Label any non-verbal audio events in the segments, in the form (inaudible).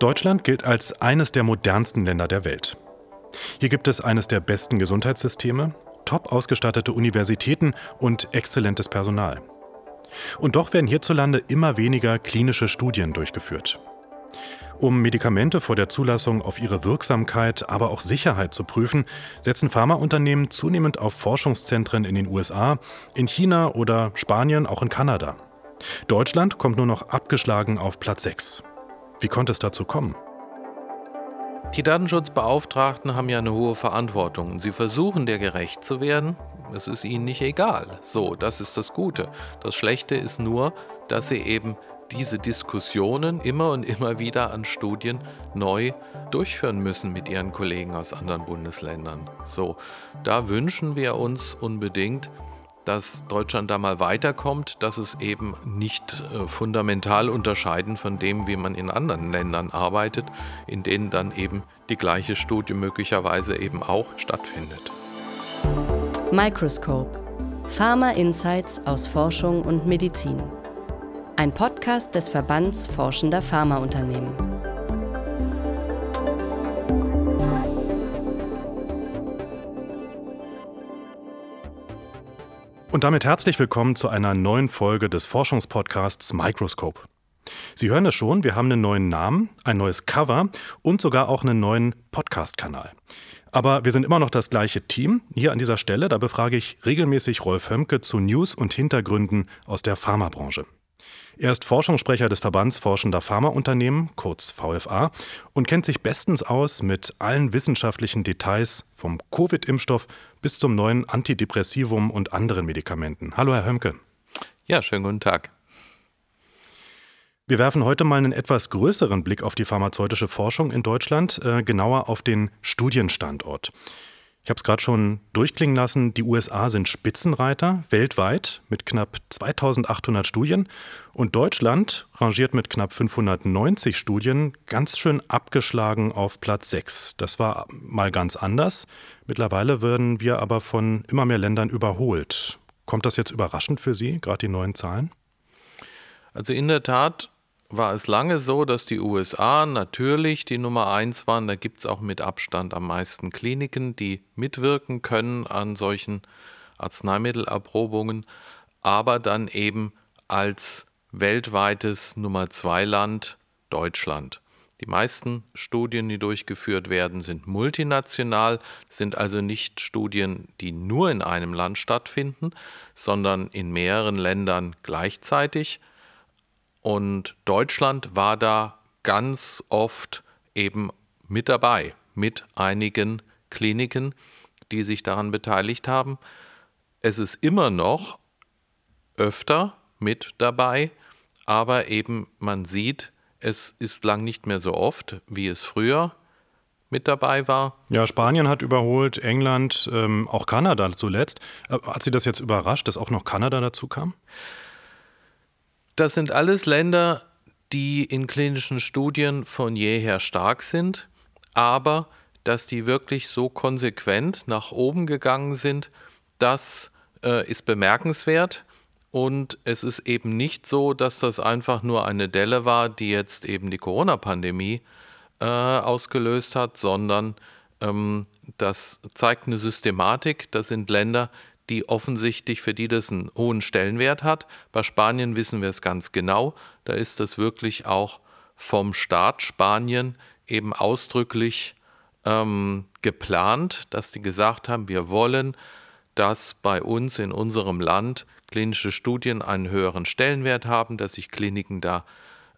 Deutschland gilt als eines der modernsten Länder der Welt. Hier gibt es eines der besten Gesundheitssysteme, top ausgestattete Universitäten und exzellentes Personal. Und doch werden hierzulande immer weniger klinische Studien durchgeführt. Um Medikamente vor der Zulassung auf ihre Wirksamkeit, aber auch Sicherheit zu prüfen, setzen Pharmaunternehmen zunehmend auf Forschungszentren in den USA, in China oder Spanien, auch in Kanada. Deutschland kommt nur noch abgeschlagen auf Platz 6. Wie konnte es dazu kommen? Die Datenschutzbeauftragten haben ja eine hohe Verantwortung sie versuchen der gerecht zu werden. Es ist ihnen nicht egal. So, das ist das Gute. Das Schlechte ist nur, dass sie eben diese Diskussionen immer und immer wieder an Studien neu durchführen müssen mit ihren Kollegen aus anderen Bundesländern. So, da wünschen wir uns unbedingt, dass Deutschland da mal weiterkommt, dass es eben nicht äh, fundamental unterscheiden von dem, wie man in anderen Ländern arbeitet, in denen dann eben die gleiche Studie möglicherweise eben auch stattfindet. Microscope Pharma Insights aus Forschung und Medizin. Ein Podcast des Verbands Forschender Pharmaunternehmen. Und damit herzlich willkommen zu einer neuen Folge des Forschungspodcasts Microscope. Sie hören es schon, wir haben einen neuen Namen, ein neues Cover und sogar auch einen neuen Podcast-Kanal. Aber wir sind immer noch das gleiche Team. Hier an dieser Stelle, da befrage ich regelmäßig Rolf Hömke zu News und Hintergründen aus der Pharmabranche. Er ist Forschungssprecher des Verbands Forschender Pharmaunternehmen, kurz VFA, und kennt sich bestens aus mit allen wissenschaftlichen Details vom Covid-Impfstoff bis zum neuen Antidepressivum und anderen Medikamenten. Hallo, Herr Hömke. Ja, schönen guten Tag. Wir werfen heute mal einen etwas größeren Blick auf die pharmazeutische Forschung in Deutschland, äh, genauer auf den Studienstandort. Ich habe es gerade schon durchklingen lassen, die USA sind Spitzenreiter weltweit mit knapp 2800 Studien und Deutschland rangiert mit knapp 590 Studien ganz schön abgeschlagen auf Platz 6. Das war mal ganz anders. Mittlerweile werden wir aber von immer mehr Ländern überholt. Kommt das jetzt überraschend für Sie, gerade die neuen Zahlen? Also in der Tat war es lange so, dass die USA natürlich die Nummer eins waren. Da gibt es auch mit Abstand am meisten Kliniken, die mitwirken können an solchen Arzneimittelerprobungen, aber dann eben als weltweites Nummer zwei Land Deutschland. Die meisten Studien, die durchgeführt werden, sind multinational, sind also nicht Studien, die nur in einem Land stattfinden, sondern in mehreren Ländern gleichzeitig. Und Deutschland war da ganz oft eben mit dabei, mit einigen Kliniken, die sich daran beteiligt haben. Es ist immer noch öfter mit dabei, aber eben man sieht, es ist lang nicht mehr so oft, wie es früher mit dabei war. Ja, Spanien hat überholt, England, ähm, auch Kanada zuletzt. Äh, hat Sie das jetzt überrascht, dass auch noch Kanada dazu kam? Das sind alles Länder, die in klinischen Studien von jeher stark sind, aber dass die wirklich so konsequent nach oben gegangen sind, das äh, ist bemerkenswert. Und es ist eben nicht so, dass das einfach nur eine Delle war, die jetzt eben die Corona-Pandemie äh, ausgelöst hat, sondern ähm, das zeigt eine Systematik. Das sind Länder, die offensichtlich für die das einen hohen Stellenwert hat. Bei Spanien wissen wir es ganz genau. Da ist das wirklich auch vom Staat Spanien eben ausdrücklich ähm, geplant, dass die gesagt haben, wir wollen, dass bei uns in unserem Land klinische Studien einen höheren Stellenwert haben, dass sich Kliniken da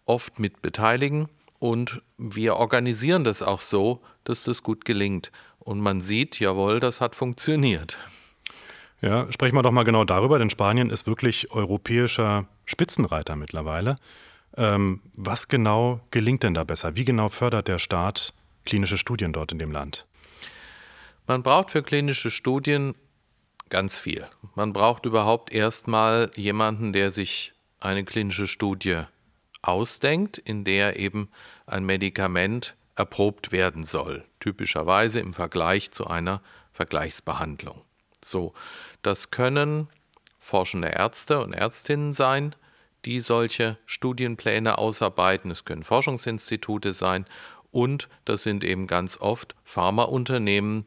oft mit beteiligen. Und wir organisieren das auch so, dass das gut gelingt. Und man sieht, jawohl, das hat funktioniert. Ja, sprechen wir doch mal genau darüber, denn Spanien ist wirklich europäischer Spitzenreiter mittlerweile. Ähm, was genau gelingt denn da besser? Wie genau fördert der Staat klinische Studien dort in dem Land? Man braucht für klinische Studien ganz viel. Man braucht überhaupt erstmal jemanden, der sich eine klinische Studie ausdenkt, in der eben ein Medikament erprobt werden soll, typischerweise im Vergleich zu einer Vergleichsbehandlung. So, das können forschende Ärzte und Ärztinnen sein, die solche Studienpläne ausarbeiten. Es können Forschungsinstitute sein und das sind eben ganz oft Pharmaunternehmen,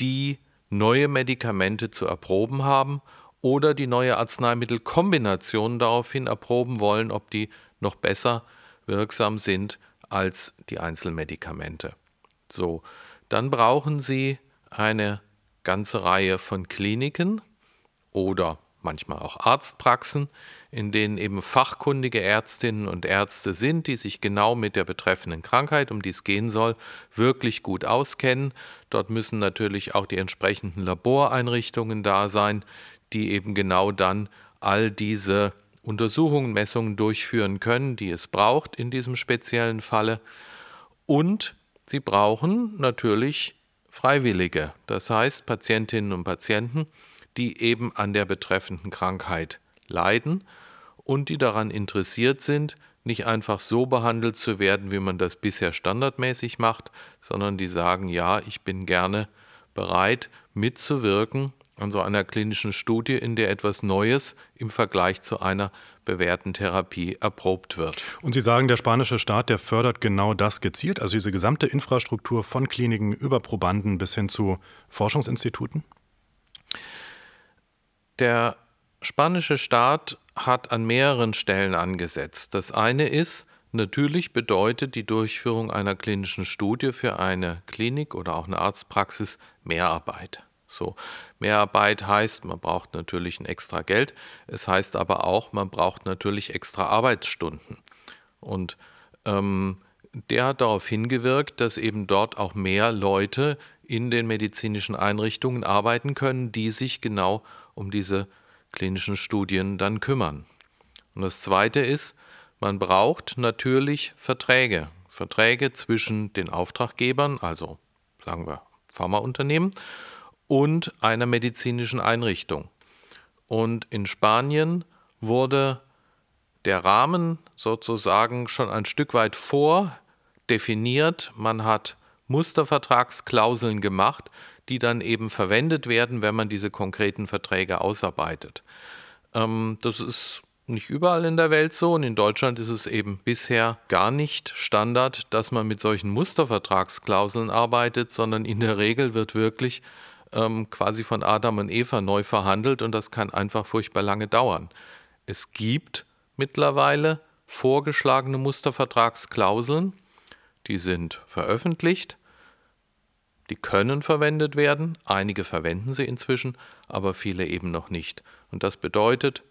die neue Medikamente zu erproben haben oder die neue Arzneimittelkombinationen daraufhin erproben wollen, ob die noch besser wirksam sind als die Einzelmedikamente. So, dann brauchen Sie eine ganze Reihe von Kliniken oder manchmal auch Arztpraxen, in denen eben fachkundige Ärztinnen und Ärzte sind, die sich genau mit der betreffenden Krankheit, um die es gehen soll, wirklich gut auskennen. Dort müssen natürlich auch die entsprechenden Laboreinrichtungen da sein, die eben genau dann all diese Untersuchungen, Messungen durchführen können, die es braucht in diesem speziellen Falle. Und sie brauchen natürlich Freiwillige, das heißt Patientinnen und Patienten, die eben an der betreffenden Krankheit leiden und die daran interessiert sind, nicht einfach so behandelt zu werden, wie man das bisher standardmäßig macht, sondern die sagen, ja, ich bin gerne bereit mitzuwirken an so einer klinischen Studie, in der etwas Neues im Vergleich zu einer bewährten Therapie erprobt wird. Und Sie sagen, der spanische Staat, der fördert genau das gezielt, also diese gesamte Infrastruktur von Kliniken über Probanden bis hin zu Forschungsinstituten? Der spanische Staat hat an mehreren Stellen angesetzt. Das eine ist, natürlich bedeutet die Durchführung einer klinischen Studie für eine Klinik oder auch eine Arztpraxis Mehrarbeit. So, Mehrarbeit heißt, man braucht natürlich ein extra Geld. Es heißt aber auch, man braucht natürlich extra Arbeitsstunden. Und ähm, der hat darauf hingewirkt, dass eben dort auch mehr Leute in den medizinischen Einrichtungen arbeiten können, die sich genau um diese klinischen Studien dann kümmern. Und das Zweite ist, man braucht natürlich Verträge. Verträge zwischen den Auftraggebern, also sagen wir Pharmaunternehmen, und einer medizinischen Einrichtung. Und in Spanien wurde der Rahmen sozusagen schon ein Stück weit vordefiniert. Man hat Mustervertragsklauseln gemacht, die dann eben verwendet werden, wenn man diese konkreten Verträge ausarbeitet. Ähm, das ist nicht überall in der Welt so und in Deutschland ist es eben bisher gar nicht Standard, dass man mit solchen Mustervertragsklauseln arbeitet, sondern in der Regel wird wirklich ähm, quasi von Adam und Eva neu verhandelt und das kann einfach furchtbar lange dauern. Es gibt mittlerweile vorgeschlagene Mustervertragsklauseln, die sind veröffentlicht die können verwendet werden, einige verwenden sie inzwischen, aber viele eben noch nicht. Und das bedeutet,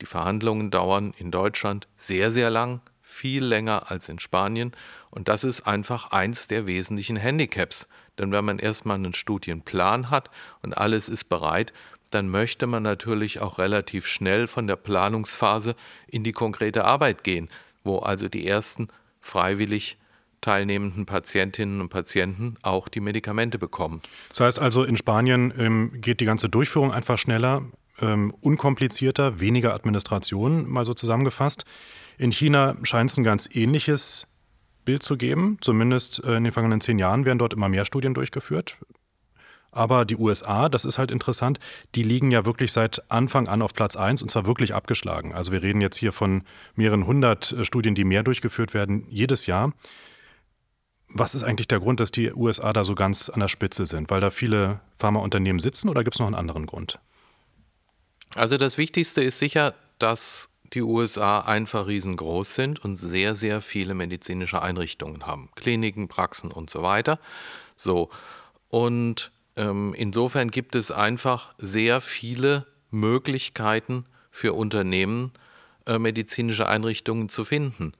die Verhandlungen dauern in Deutschland sehr, sehr lang, viel länger als in Spanien. Und das ist einfach eins der wesentlichen Handicaps. Denn wenn man erstmal einen Studienplan hat und alles ist bereit, dann möchte man natürlich auch relativ schnell von der Planungsphase in die konkrete Arbeit gehen, wo also die ersten freiwillig teilnehmenden Patientinnen und Patienten auch die Medikamente bekommen. Das heißt also, in Spanien ähm, geht die ganze Durchführung einfach schneller, ähm, unkomplizierter, weniger Administration, mal so zusammengefasst. In China scheint es ein ganz ähnliches Bild zu geben. Zumindest äh, in den vergangenen zehn Jahren werden dort immer mehr Studien durchgeführt. Aber die USA, das ist halt interessant, die liegen ja wirklich seit Anfang an auf Platz 1 und zwar wirklich abgeschlagen. Also wir reden jetzt hier von mehreren hundert äh, Studien, die mehr durchgeführt werden jedes Jahr. Was ist eigentlich der Grund, dass die USA da so ganz an der Spitze sind? Weil da viele Pharmaunternehmen sitzen oder gibt es noch einen anderen Grund? Also das Wichtigste ist sicher, dass die USA einfach riesengroß sind und sehr, sehr viele medizinische Einrichtungen haben. Kliniken, Praxen und so weiter. So. Und ähm, insofern gibt es einfach sehr viele Möglichkeiten für Unternehmen, äh, medizinische Einrichtungen zu finden.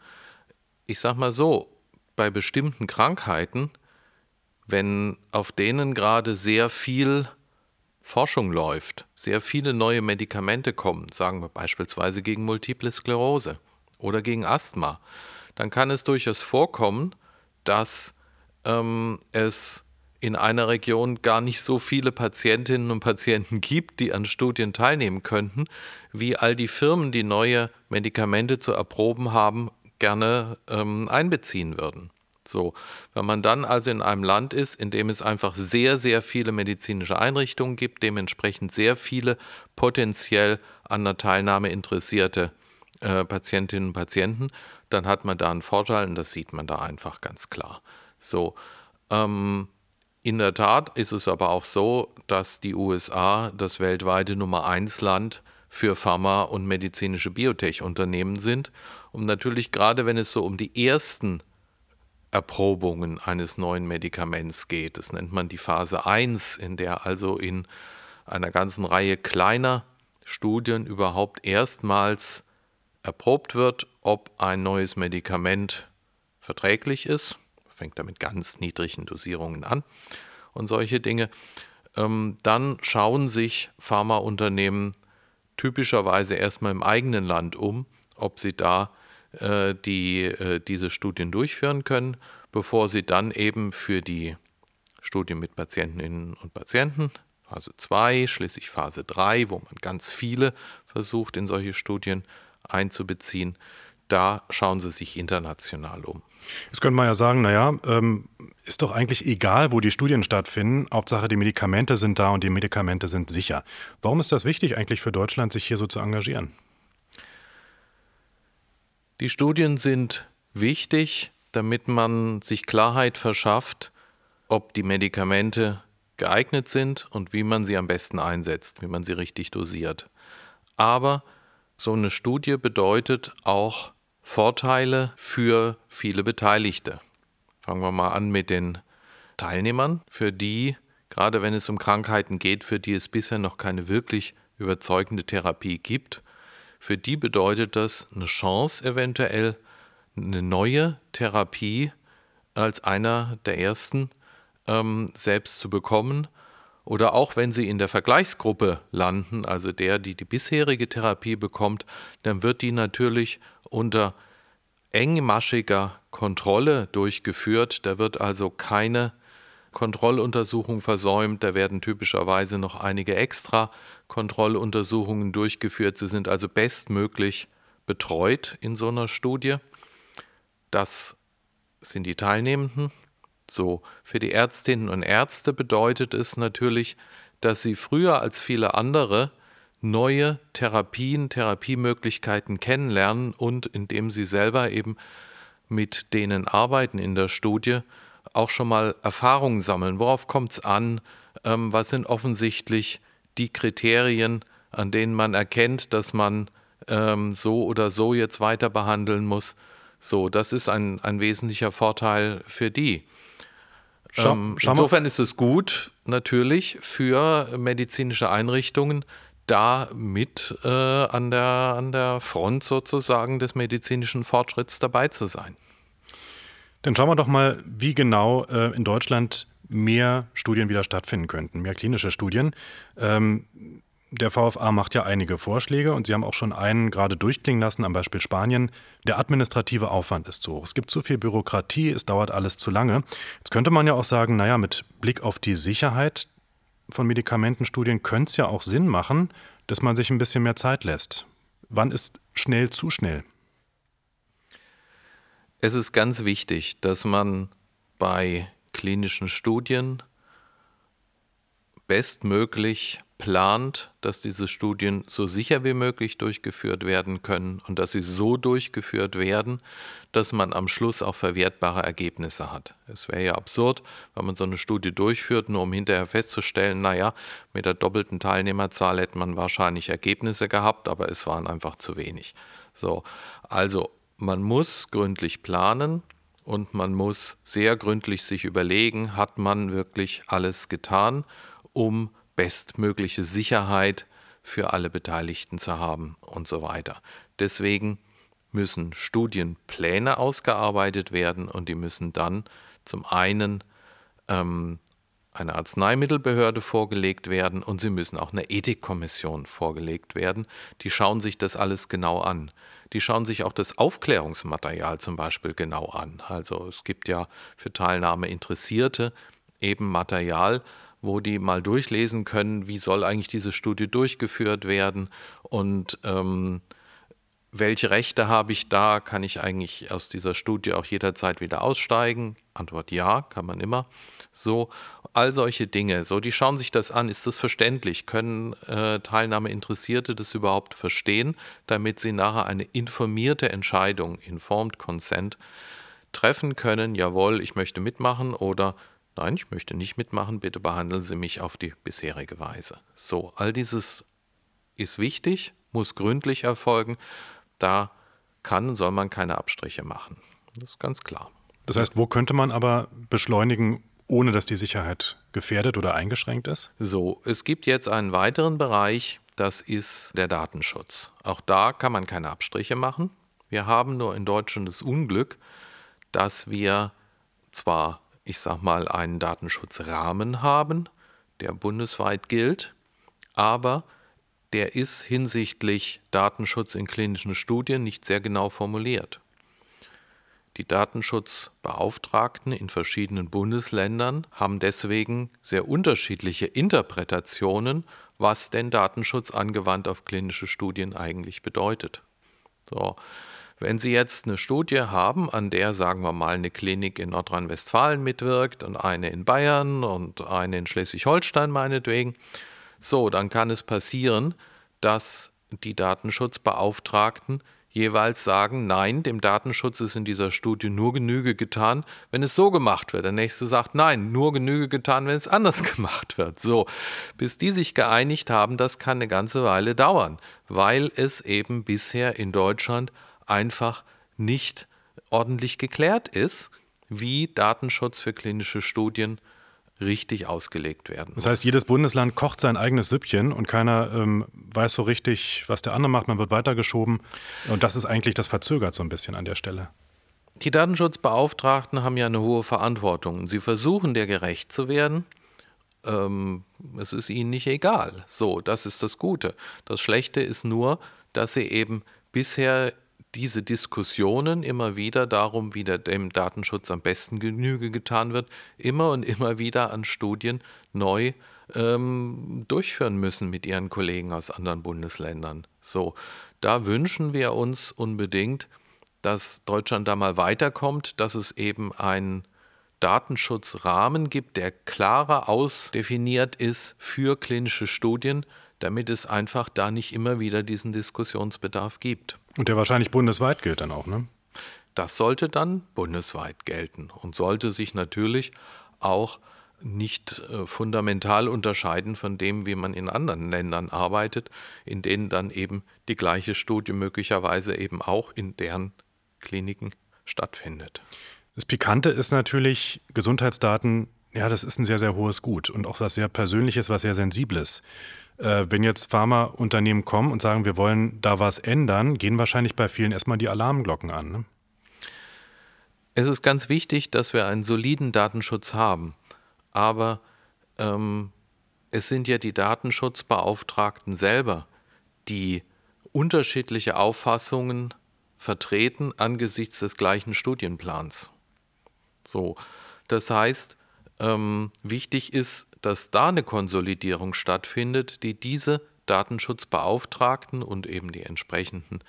Ich sage mal so, bei bestimmten Krankheiten, wenn auf denen gerade sehr viel Forschung läuft, sehr viele neue Medikamente kommen, sagen wir beispielsweise gegen Multiple Sklerose oder gegen Asthma, dann kann es durchaus vorkommen, dass ähm, es in einer Region gar nicht so viele Patientinnen und Patienten gibt, die an Studien teilnehmen könnten, wie all die Firmen, die neue Medikamente zu erproben haben, gerne ähm, einbeziehen würden. So, wenn man dann also in einem Land ist, in dem es einfach sehr, sehr viele medizinische Einrichtungen gibt, dementsprechend sehr viele potenziell an der Teilnahme interessierte äh, Patientinnen und Patienten, dann hat man da einen Vorteil und das sieht man da einfach ganz klar. So, ähm, in der Tat ist es aber auch so, dass die USA das weltweite Nummer 1 Land für Pharma- und medizinische Biotech-Unternehmen sind. Und natürlich gerade wenn es so um die ersten Erprobungen eines neuen Medikaments geht, das nennt man die Phase 1, in der also in einer ganzen Reihe kleiner Studien überhaupt erstmals erprobt wird, ob ein neues Medikament verträglich ist. Fängt damit ganz niedrigen Dosierungen an und solche Dinge. Ähm, dann schauen sich Pharmaunternehmen typischerweise erstmal im eigenen Land um, ob sie da äh, die, äh, diese Studien durchführen können, bevor sie dann eben für die Studien mit Patientinnen und Patienten, Phase 2, schließlich Phase 3, wo man ganz viele versucht, in solche Studien einzubeziehen, da schauen sie sich international um. Jetzt könnte man ja sagen, naja, ähm, ist doch eigentlich egal, wo die Studien stattfinden. Hauptsache, die Medikamente sind da und die Medikamente sind sicher. Warum ist das wichtig eigentlich für Deutschland, sich hier so zu engagieren? Die Studien sind wichtig, damit man sich Klarheit verschafft, ob die Medikamente geeignet sind und wie man sie am besten einsetzt, wie man sie richtig dosiert. Aber so eine Studie bedeutet auch Vorteile für viele Beteiligte. Fangen wir mal an mit den Teilnehmern, für die, gerade wenn es um Krankheiten geht, für die es bisher noch keine wirklich überzeugende Therapie gibt, für die bedeutet das eine Chance eventuell, eine neue Therapie als einer der ersten ähm, selbst zu bekommen. Oder auch wenn sie in der Vergleichsgruppe landen, also der, die die bisherige Therapie bekommt, dann wird die natürlich unter engmaschiger Kontrolle durchgeführt. Da wird also keine Kontrolluntersuchung versäumt. Da werden typischerweise noch einige extra Kontrolluntersuchungen durchgeführt. Sie sind also bestmöglich betreut in so einer Studie. Das sind die Teilnehmenden. So, für die Ärztinnen und Ärzte bedeutet es natürlich, dass sie früher als viele andere neue Therapien, Therapiemöglichkeiten kennenlernen und indem sie selber eben mit denen arbeiten in der Studie, auch schon mal Erfahrungen sammeln. Worauf kommt es an? Ähm, was sind offensichtlich die Kriterien, an denen man erkennt, dass man ähm, so oder so jetzt weiter behandeln muss? So, das ist ein, ein wesentlicher Vorteil für die. Ähm, insofern ist es gut, natürlich, für medizinische Einrichtungen, da mit äh, an, der, an der Front sozusagen des medizinischen Fortschritts dabei zu sein. Dann schauen wir doch mal, wie genau äh, in Deutschland mehr Studien wieder stattfinden könnten, mehr klinische Studien. Ähm, der VFA macht ja einige Vorschläge und Sie haben auch schon einen gerade durchklingen lassen, am Beispiel Spanien. Der administrative Aufwand ist zu hoch. Es gibt zu viel Bürokratie, es dauert alles zu lange. Jetzt könnte man ja auch sagen, naja, mit Blick auf die Sicherheit von Medikamentenstudien könnte es ja auch Sinn machen, dass man sich ein bisschen mehr Zeit lässt. Wann ist schnell zu schnell? Es ist ganz wichtig, dass man bei klinischen Studien bestmöglich plant, dass diese Studien so sicher wie möglich durchgeführt werden können und dass sie so durchgeführt werden, dass man am Schluss auch verwertbare Ergebnisse hat. Es wäre ja absurd, wenn man so eine Studie durchführt, nur um hinterher festzustellen, naja, mit der doppelten Teilnehmerzahl hätte man wahrscheinlich Ergebnisse gehabt, aber es waren einfach zu wenig. So, also man muss gründlich planen und man muss sehr gründlich sich überlegen, hat man wirklich alles getan, um bestmögliche Sicherheit für alle Beteiligten zu haben und so weiter. Deswegen müssen Studienpläne ausgearbeitet werden und die müssen dann zum einen ähm, einer Arzneimittelbehörde vorgelegt werden und sie müssen auch einer Ethikkommission vorgelegt werden. Die schauen sich das alles genau an. Die schauen sich auch das Aufklärungsmaterial zum Beispiel genau an. Also es gibt ja für Teilnahme Interessierte eben Material, wo die mal durchlesen können, wie soll eigentlich diese Studie durchgeführt werden und ähm, welche Rechte habe ich da? Kann ich eigentlich aus dieser Studie auch jederzeit wieder aussteigen? Antwort ja, kann man immer. So, all solche Dinge. So, die schauen sich das an. Ist das verständlich? Können äh, Teilnahmeinteressierte das überhaupt verstehen, damit sie nachher eine informierte Entscheidung, informed consent, treffen können? Jawohl, ich möchte mitmachen oder nein, ich möchte nicht mitmachen. Bitte behandeln Sie mich auf die bisherige Weise. So, all dieses ist wichtig, muss gründlich erfolgen. Da kann und soll man keine Abstriche machen. Das ist ganz klar. Das heißt, wo könnte man aber beschleunigen, ohne dass die Sicherheit gefährdet oder eingeschränkt ist? So, es gibt jetzt einen weiteren Bereich, das ist der Datenschutz. Auch da kann man keine Abstriche machen. Wir haben nur in Deutschland das Unglück, dass wir zwar, ich sag mal, einen Datenschutzrahmen haben, der bundesweit gilt, aber der ist hinsichtlich Datenschutz in klinischen Studien nicht sehr genau formuliert. Die Datenschutzbeauftragten in verschiedenen Bundesländern haben deswegen sehr unterschiedliche Interpretationen, was denn Datenschutz angewandt auf klinische Studien eigentlich bedeutet. So, wenn Sie jetzt eine Studie haben, an der, sagen wir mal, eine Klinik in Nordrhein-Westfalen mitwirkt und eine in Bayern und eine in Schleswig-Holstein meinetwegen, so, dann kann es passieren, dass die Datenschutzbeauftragten jeweils sagen, nein, dem Datenschutz ist in dieser Studie nur Genüge getan, wenn es so gemacht wird. Der nächste sagt, nein, nur Genüge getan, wenn es anders (laughs) gemacht wird. So, bis die sich geeinigt haben, das kann eine ganze Weile dauern, weil es eben bisher in Deutschland einfach nicht ordentlich geklärt ist, wie Datenschutz für klinische Studien richtig ausgelegt werden. Das heißt, jedes Bundesland kocht sein eigenes Süppchen und keiner ähm, weiß so richtig, was der andere macht. Man wird weitergeschoben. Und das ist eigentlich, das verzögert so ein bisschen an der Stelle. Die Datenschutzbeauftragten haben ja eine hohe Verantwortung. Sie versuchen, der gerecht zu werden. Ähm, es ist ihnen nicht egal. So, das ist das Gute. Das Schlechte ist nur, dass sie eben bisher diese Diskussionen immer wieder darum, wie der, dem Datenschutz am besten Genüge getan wird, immer und immer wieder an Studien neu ähm, durchführen müssen mit ihren Kollegen aus anderen Bundesländern. So, da wünschen wir uns unbedingt, dass Deutschland da mal weiterkommt, dass es eben einen Datenschutzrahmen gibt, der klarer ausdefiniert ist für klinische Studien, damit es einfach da nicht immer wieder diesen Diskussionsbedarf gibt. Und der wahrscheinlich bundesweit gilt dann auch, ne? Das sollte dann bundesweit gelten und sollte sich natürlich auch nicht äh, fundamental unterscheiden von dem, wie man in anderen Ländern arbeitet, in denen dann eben die gleiche Studie möglicherweise eben auch in deren Kliniken stattfindet. Das Pikante ist natürlich, Gesundheitsdaten, ja, das ist ein sehr, sehr hohes Gut und auch was sehr Persönliches, was sehr Sensibles. Äh, wenn jetzt Pharmaunternehmen kommen und sagen, wir wollen da was ändern, gehen wahrscheinlich bei vielen erstmal die Alarmglocken an. Ne? Es ist ganz wichtig, dass wir einen soliden Datenschutz haben. Aber ähm, es sind ja die Datenschutzbeauftragten selber, die unterschiedliche Auffassungen vertreten angesichts des gleichen Studienplans. So, das heißt, ähm, wichtig ist, dass da eine Konsolidierung stattfindet, die diese Datenschutzbeauftragten und eben die entsprechenden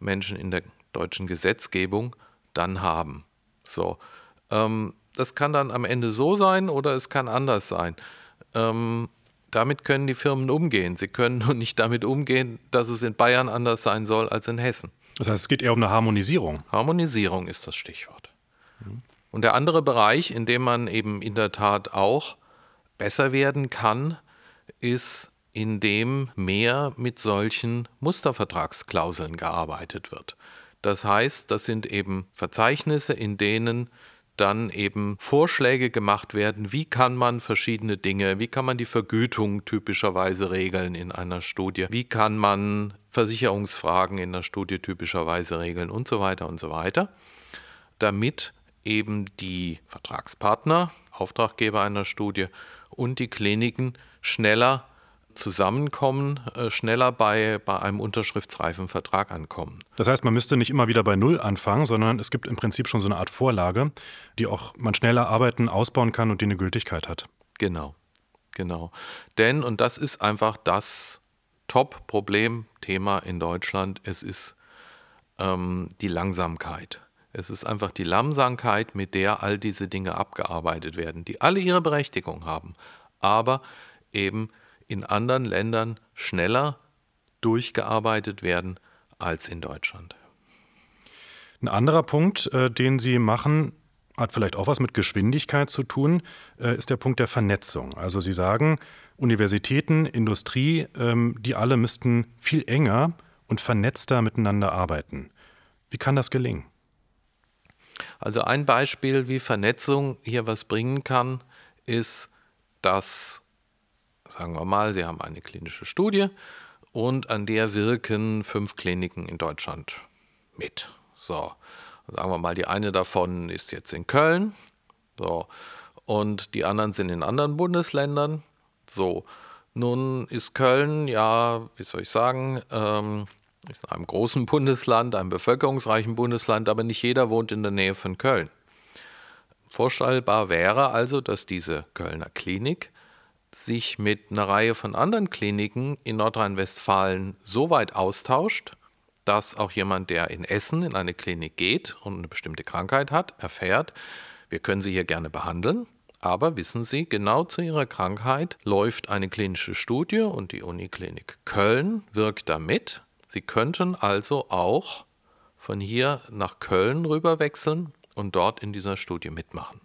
Menschen in der deutschen Gesetzgebung dann haben. So, ähm, das kann dann am Ende so sein oder es kann anders sein. Ähm, damit können die Firmen umgehen. Sie können nur nicht damit umgehen, dass es in Bayern anders sein soll als in Hessen. Das heißt, es geht eher um eine Harmonisierung. Harmonisierung ist das Stichwort. Und der andere Bereich, in dem man eben in der Tat auch besser werden kann, ist, indem mehr mit solchen Mustervertragsklauseln gearbeitet wird. Das heißt, das sind eben Verzeichnisse, in denen dann eben Vorschläge gemacht werden, wie kann man verschiedene Dinge, wie kann man die Vergütung typischerweise regeln in einer Studie, wie kann man Versicherungsfragen in der Studie typischerweise regeln und so weiter und so weiter, damit eben die Vertragspartner, Auftraggeber einer Studie und die Kliniken schneller zusammenkommen, äh, schneller bei, bei einem unterschriftsreifen Vertrag ankommen. Das heißt, man müsste nicht immer wieder bei Null anfangen, sondern es gibt im Prinzip schon so eine Art Vorlage, die auch man schneller arbeiten, ausbauen kann und die eine Gültigkeit hat. Genau, genau. Denn, und das ist einfach das Top-Problem-Thema in Deutschland, es ist ähm, die Langsamkeit. Es ist einfach die Langsamkeit, mit der all diese Dinge abgearbeitet werden, die alle ihre Berechtigung haben, aber eben in anderen Ländern schneller durchgearbeitet werden als in Deutschland. Ein anderer Punkt, äh, den Sie machen, hat vielleicht auch was mit Geschwindigkeit zu tun, äh, ist der Punkt der Vernetzung. Also Sie sagen, Universitäten, Industrie, ähm, die alle müssten viel enger und vernetzter miteinander arbeiten. Wie kann das gelingen? Also ein Beispiel, wie Vernetzung hier was bringen kann, ist, dass, sagen wir mal, Sie haben eine klinische Studie und an der wirken fünf Kliniken in Deutschland mit. So, sagen wir mal, die eine davon ist jetzt in Köln. So, und die anderen sind in anderen Bundesländern. So, nun ist Köln, ja, wie soll ich sagen, ähm, ist in einem großen Bundesland, einem bevölkerungsreichen Bundesland, aber nicht jeder wohnt in der Nähe von Köln. Vorstellbar wäre also, dass diese Kölner Klinik sich mit einer Reihe von anderen Kliniken in Nordrhein-Westfalen so weit austauscht, dass auch jemand, der in Essen in eine Klinik geht und eine bestimmte Krankheit hat, erfährt, wir können Sie hier gerne behandeln, aber wissen Sie, genau zu Ihrer Krankheit läuft eine klinische Studie und die Uniklinik Köln wirkt damit. Sie könnten also auch von hier nach Köln rüber wechseln und dort in dieser Studie mitmachen.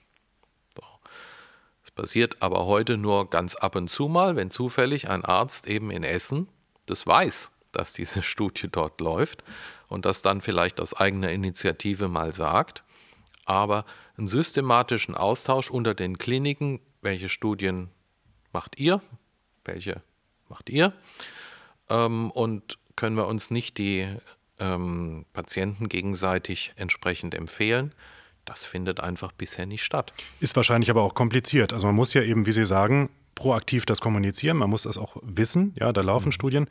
Das passiert aber heute nur ganz ab und zu mal, wenn zufällig ein Arzt eben in Essen das weiß dass diese (laughs) Studie dort läuft und das dann vielleicht aus eigener Initiative mal sagt. Aber einen systematischen Austausch unter den Kliniken, welche Studien macht ihr, welche macht ihr, ähm, und können wir uns nicht die ähm, Patienten gegenseitig entsprechend empfehlen. Das findet einfach bisher nicht statt. Ist wahrscheinlich aber auch kompliziert. Also man muss ja eben, wie Sie sagen, proaktiv das kommunizieren, man muss das auch wissen, ja, da laufen mhm. Studien.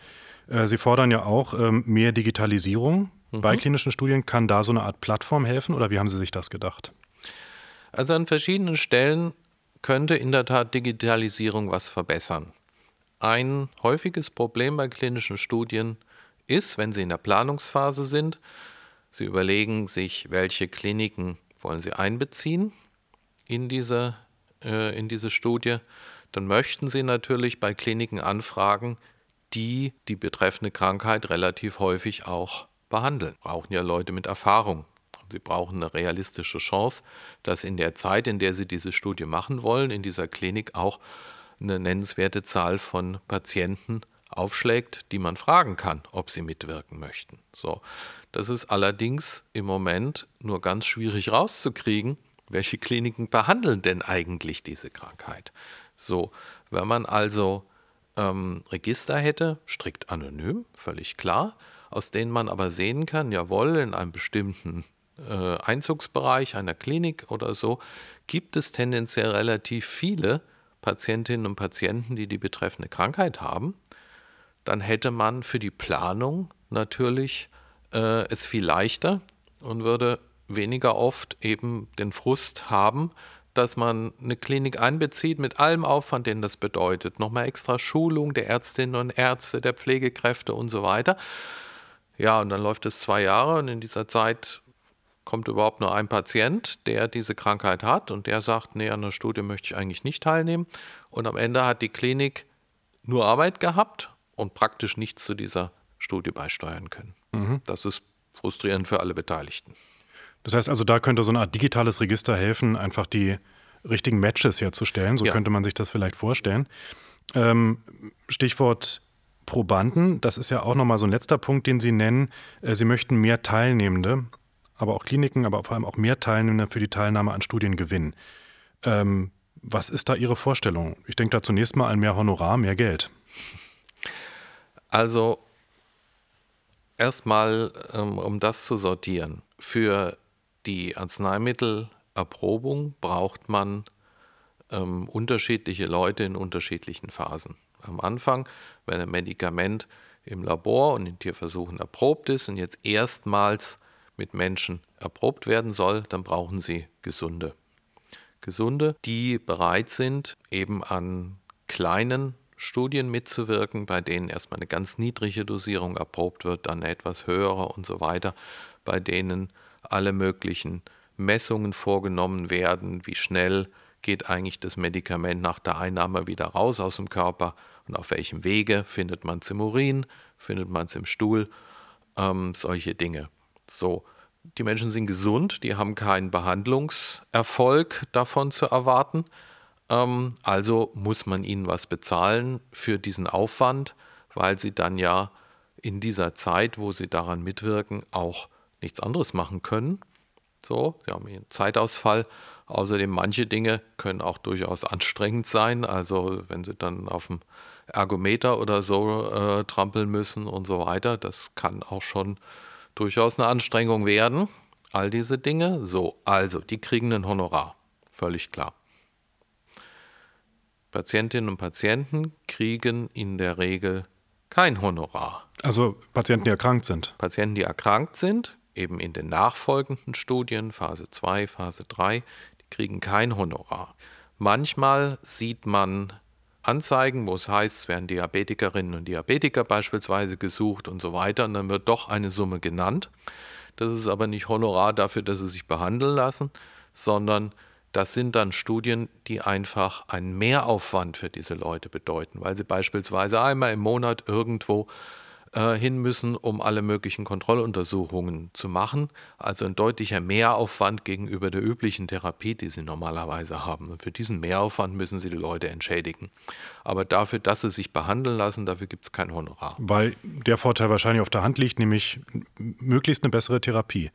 Äh, Sie fordern ja auch ähm, mehr Digitalisierung mhm. bei klinischen Studien. Kann da so eine Art Plattform helfen oder wie haben Sie sich das gedacht? Also an verschiedenen Stellen könnte in der Tat Digitalisierung was verbessern. Ein häufiges Problem bei klinischen Studien ist, wenn Sie in der Planungsphase sind, Sie überlegen sich, welche Kliniken wollen Sie einbeziehen in diese, äh, in diese Studie dann möchten Sie natürlich bei Kliniken anfragen, die die betreffende Krankheit relativ häufig auch behandeln. Brauchen ja Leute mit Erfahrung. Sie brauchen eine realistische Chance, dass in der Zeit, in der Sie diese Studie machen wollen, in dieser Klinik auch eine nennenswerte Zahl von Patienten aufschlägt, die man fragen kann, ob sie mitwirken möchten. So, das ist allerdings im Moment nur ganz schwierig rauszukriegen, welche Kliniken behandeln denn eigentlich diese Krankheit. So, wenn man also ähm, Register hätte, strikt anonym, völlig klar, aus denen man aber sehen kann, jawohl, in einem bestimmten äh, Einzugsbereich einer Klinik oder so gibt es tendenziell relativ viele Patientinnen und Patienten, die die betreffende Krankheit haben, dann hätte man für die Planung natürlich äh, es viel leichter und würde weniger oft eben den Frust haben, dass man eine Klinik einbezieht mit allem Aufwand, den das bedeutet. Nochmal extra Schulung der Ärztinnen und Ärzte, der Pflegekräfte und so weiter. Ja, und dann läuft es zwei Jahre und in dieser Zeit kommt überhaupt nur ein Patient, der diese Krankheit hat und der sagt, nee, an der Studie möchte ich eigentlich nicht teilnehmen. Und am Ende hat die Klinik nur Arbeit gehabt und praktisch nichts zu dieser Studie beisteuern können. Mhm. Das ist frustrierend für alle Beteiligten. Das heißt also, da könnte so eine Art digitales Register helfen, einfach die richtigen Matches herzustellen. So ja. könnte man sich das vielleicht vorstellen. Ähm, Stichwort Probanden, das ist ja auch nochmal so ein letzter Punkt, den Sie nennen. Äh, Sie möchten mehr Teilnehmende, aber auch Kliniken, aber vor allem auch mehr Teilnehmende für die Teilnahme an Studien gewinnen. Ähm, was ist da Ihre Vorstellung? Ich denke da zunächst mal an mehr Honorar, mehr Geld. Also erstmal, ähm, um das zu sortieren, für die Arzneimittelerprobung braucht man ähm, unterschiedliche Leute in unterschiedlichen Phasen. Am Anfang, wenn ein Medikament im Labor und in Tierversuchen erprobt ist und jetzt erstmals mit Menschen erprobt werden soll, dann brauchen Sie Gesunde. Gesunde, die bereit sind, eben an kleinen Studien mitzuwirken, bei denen erstmal eine ganz niedrige Dosierung erprobt wird, dann eine etwas höhere und so weiter, bei denen alle möglichen Messungen vorgenommen werden, wie schnell geht eigentlich das Medikament nach der Einnahme wieder raus aus dem Körper und auf welchem Wege findet man es im Urin, findet man es im Stuhl, ähm, solche Dinge. So, die Menschen sind gesund, die haben keinen Behandlungserfolg davon zu erwarten. Ähm, also muss man ihnen was bezahlen für diesen Aufwand, weil sie dann ja in dieser Zeit, wo sie daran mitwirken, auch nichts anderes machen können. So, sie haben einen Zeitausfall. Außerdem manche Dinge können auch durchaus anstrengend sein. Also wenn sie dann auf dem Ergometer oder so äh, trampeln müssen und so weiter, das kann auch schon durchaus eine Anstrengung werden. All diese Dinge. So, also die kriegen ein Honorar. Völlig klar. Patientinnen und Patienten kriegen in der Regel kein Honorar. Also Patienten, die erkrankt sind. Patienten, die erkrankt sind, eben in den nachfolgenden Studien, Phase 2, Phase 3, die kriegen kein Honorar. Manchmal sieht man Anzeigen, wo es heißt, es werden Diabetikerinnen und Diabetiker beispielsweise gesucht und so weiter, und dann wird doch eine Summe genannt. Das ist aber nicht Honorar dafür, dass sie sich behandeln lassen, sondern das sind dann Studien, die einfach einen Mehraufwand für diese Leute bedeuten, weil sie beispielsweise einmal im Monat irgendwo äh, hin müssen, um alle möglichen Kontrolluntersuchungen zu machen. Also ein deutlicher Mehraufwand gegenüber der üblichen Therapie, die sie normalerweise haben. Und für diesen Mehraufwand müssen sie die Leute entschädigen. Aber dafür, dass sie sich behandeln lassen, dafür gibt es kein Honorar. Weil der Vorteil wahrscheinlich auf der Hand liegt, nämlich möglichst eine bessere Therapie.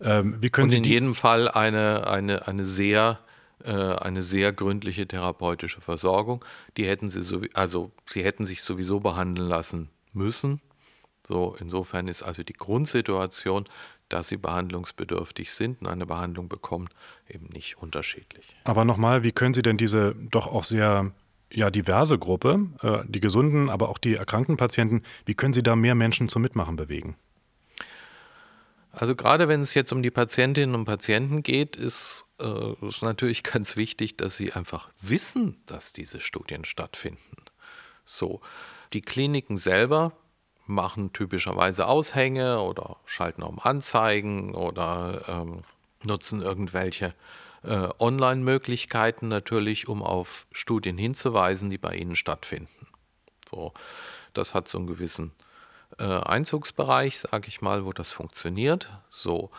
Ähm, wie können Und in jedem Fall eine, eine, eine sehr äh, eine sehr gründliche therapeutische Versorgung. Die hätten sie so, also sie hätten sich sowieso behandeln lassen müssen. So, insofern ist also die Grundsituation, dass sie behandlungsbedürftig sind und eine Behandlung bekommen, eben nicht unterschiedlich. Aber nochmal, wie können Sie denn diese doch auch sehr ja, diverse Gruppe, äh, die gesunden, aber auch die erkrankten Patienten, wie können Sie da mehr Menschen zum Mitmachen bewegen? Also gerade wenn es jetzt um die Patientinnen und Patienten geht, ist es äh, natürlich (laughs) ganz wichtig, dass sie einfach wissen, dass diese Studien stattfinden. So, die Kliniken selber machen typischerweise Aushänge oder schalten um Anzeigen oder ähm, nutzen irgendwelche äh, Online-Möglichkeiten natürlich, um auf Studien hinzuweisen, die bei ihnen stattfinden. So, das hat so einen gewissen äh, Einzugsbereich, sage ich mal, wo das funktioniert. So,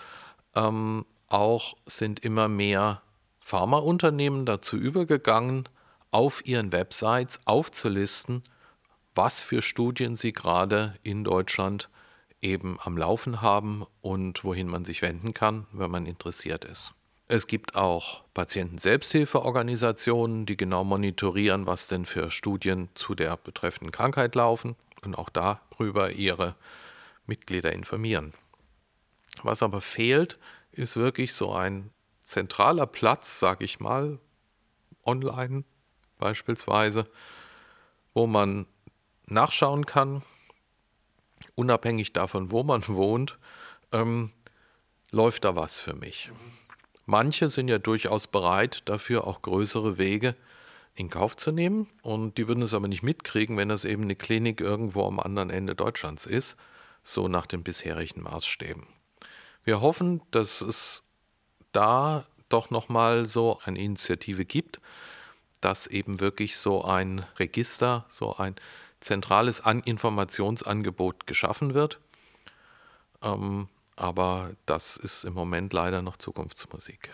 ähm, auch sind immer mehr Pharmaunternehmen dazu übergegangen, auf ihren Websites aufzulisten, was für Studien sie gerade in Deutschland eben am Laufen haben und wohin man sich wenden kann, wenn man interessiert ist. Es gibt auch Patienten-Selbsthilfeorganisationen, die genau monitorieren, was denn für Studien zu der betreffenden Krankheit laufen und auch darüber ihre Mitglieder informieren. Was aber fehlt, ist wirklich so ein zentraler Platz, sage ich mal, online beispielsweise, wo man nachschauen kann, unabhängig davon, wo man (laughs) wohnt, ähm, läuft da was für mich. Manche sind ja durchaus bereit, dafür auch größere Wege in Kauf zu nehmen und die würden es aber nicht mitkriegen, wenn das eben eine Klinik irgendwo am anderen Ende Deutschlands ist, so nach den bisherigen Maßstäben. Wir hoffen, dass es da doch nochmal so eine Initiative gibt, dass eben wirklich so ein Register, so ein zentrales An Informationsangebot geschaffen wird. Ähm, aber das ist im Moment leider noch Zukunftsmusik.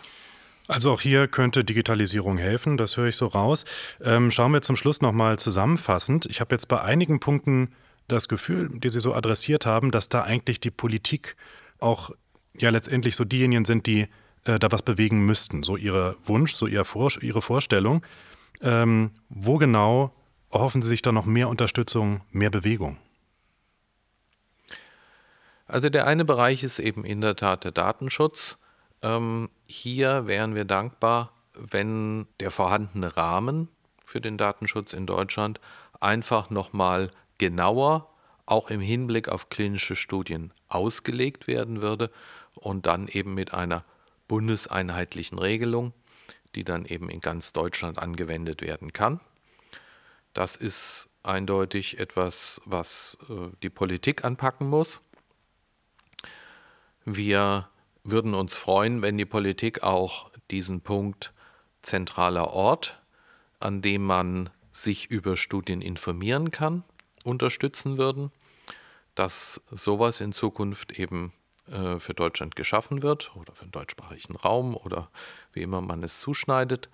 Also auch hier könnte Digitalisierung helfen, das höre ich so raus. Ähm, schauen wir zum Schluss nochmal zusammenfassend. Ich habe jetzt bei einigen Punkten das Gefühl, die Sie so adressiert haben, dass da eigentlich die Politik auch ja letztendlich so diejenigen sind, die äh, da was bewegen müssten. So Ihre Wunsch, so ihr Vor Ihre Vorstellung. Ähm, wo genau erhoffen Sie sich da noch mehr Unterstützung, mehr Bewegung? Also der eine Bereich ist eben in der Tat der Datenschutz. Ähm, hier wären wir dankbar, wenn der vorhandene Rahmen für den Datenschutz in Deutschland einfach nochmal genauer, auch im Hinblick auf klinische Studien, ausgelegt werden würde und dann eben mit einer bundeseinheitlichen Regelung, die dann eben in ganz Deutschland angewendet werden kann. Das ist eindeutig etwas, was äh, die Politik anpacken muss. Wir würden uns freuen, wenn die Politik auch diesen Punkt zentraler Ort, an dem man sich über Studien informieren kann, unterstützen würden, dass sowas in Zukunft eben äh, für Deutschland geschaffen wird oder für den deutschsprachigen Raum oder wie immer man es zuschneidet.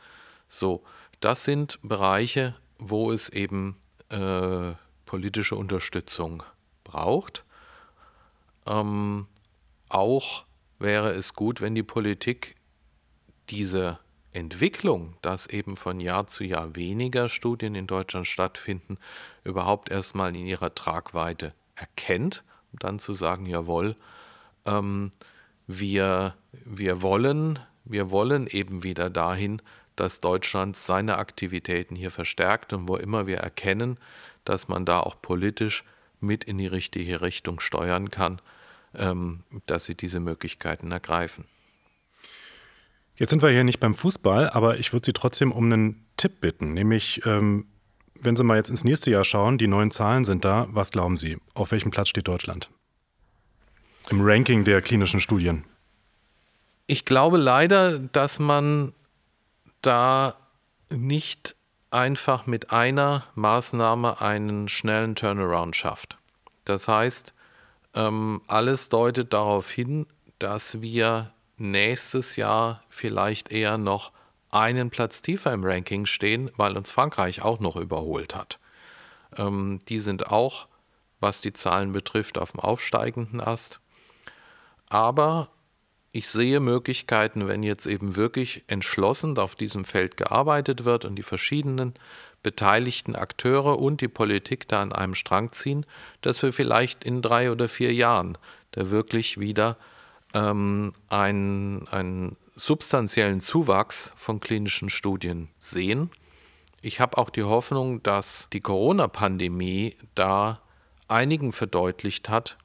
So, das sind Bereiche, wo es eben äh, politische Unterstützung braucht. Ähm, auch wäre es gut, wenn die Politik diese Entwicklung, dass eben von Jahr zu Jahr weniger Studien in Deutschland stattfinden, überhaupt erstmal in ihrer Tragweite erkennt, um dann zu sagen, jawohl, ähm, wir, wir, wollen, wir wollen eben wieder dahin, dass Deutschland seine Aktivitäten hier verstärkt und wo immer wir erkennen, dass man da auch politisch mit in die richtige Richtung steuern kann, ähm, dass sie diese Möglichkeiten ergreifen. Jetzt sind wir hier nicht beim Fußball, aber ich würde Sie trotzdem um einen Tipp bitten, nämlich ähm, wenn Sie mal jetzt ins nächste Jahr schauen, die neuen Zahlen sind da, was glauben Sie, auf welchem Platz steht Deutschland? Im Ranking der klinischen Studien. Ich glaube leider, dass man da nicht einfach mit einer Maßnahme einen schnellen Turnaround schafft. Das heißt, ähm, alles deutet darauf hin, dass wir nächstes Jahr vielleicht eher noch einen Platz tiefer im Ranking stehen, weil uns Frankreich auch noch überholt hat. Ähm, die sind auch, was die Zahlen betrifft, auf dem aufsteigenden Ast. Aber ich sehe Möglichkeiten, wenn jetzt eben wirklich entschlossen auf diesem Feld gearbeitet wird und die verschiedenen beteiligten Akteure und die Politik da an einem Strang ziehen, dass wir vielleicht in drei oder vier Jahren da wirklich wieder ähm, einen, einen substanziellen Zuwachs von klinischen Studien sehen. Ich habe auch die Hoffnung, dass die Corona-Pandemie da einigen verdeutlicht hat,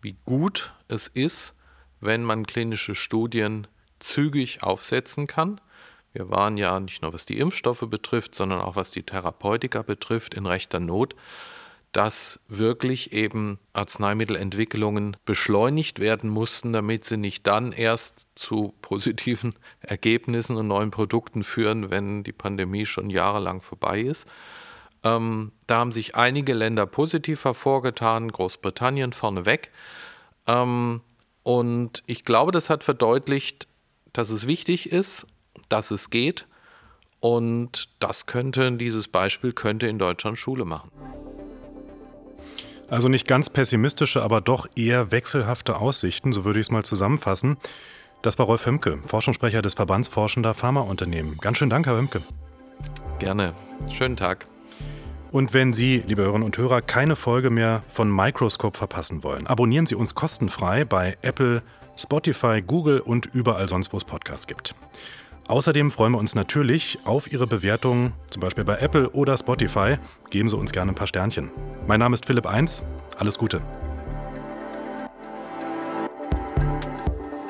wie gut es ist, wenn man klinische Studien zügig aufsetzen kann. Wir waren ja nicht nur was die Impfstoffe betrifft, sondern auch was die Therapeutika betrifft in rechter Not, dass wirklich eben Arzneimittelentwicklungen beschleunigt werden mussten, damit sie nicht dann erst zu positiven (laughs) Ergebnissen und neuen Produkten führen, wenn die Pandemie schon jahrelang vorbei ist. Ähm, da haben sich einige Länder positiv hervorgetan, Großbritannien vorneweg. Ähm, und ich glaube, das hat verdeutlicht, dass es wichtig ist, dass es geht. Und das könnte, dieses Beispiel könnte in Deutschland Schule machen. Also nicht ganz pessimistische, aber doch eher wechselhafte Aussichten, so würde ich es mal zusammenfassen. Das war Rolf Hömke, Forschungssprecher des Verbands Forschender Pharmaunternehmen. Ganz schön Dank, Herr Hömke. Gerne. Schönen Tag. Und wenn Sie, liebe Hörerinnen und Hörer, keine Folge mehr von Microscope verpassen wollen, abonnieren Sie uns kostenfrei bei Apple, Spotify, Google und überall sonst, wo es Podcasts gibt. Außerdem freuen wir uns natürlich auf Ihre Bewertungen, zum Beispiel bei Apple oder Spotify. Geben Sie uns gerne ein paar Sternchen. Mein Name ist Philipp Eins. Alles Gute.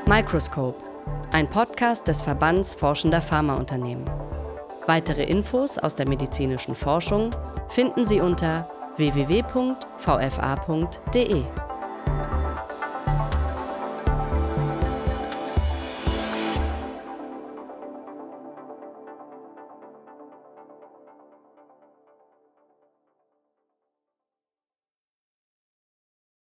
Microscope, ein Podcast des Verbands Forschender Pharmaunternehmen. Weitere Infos aus der medizinischen Forschung finden Sie unter www.vfa.de.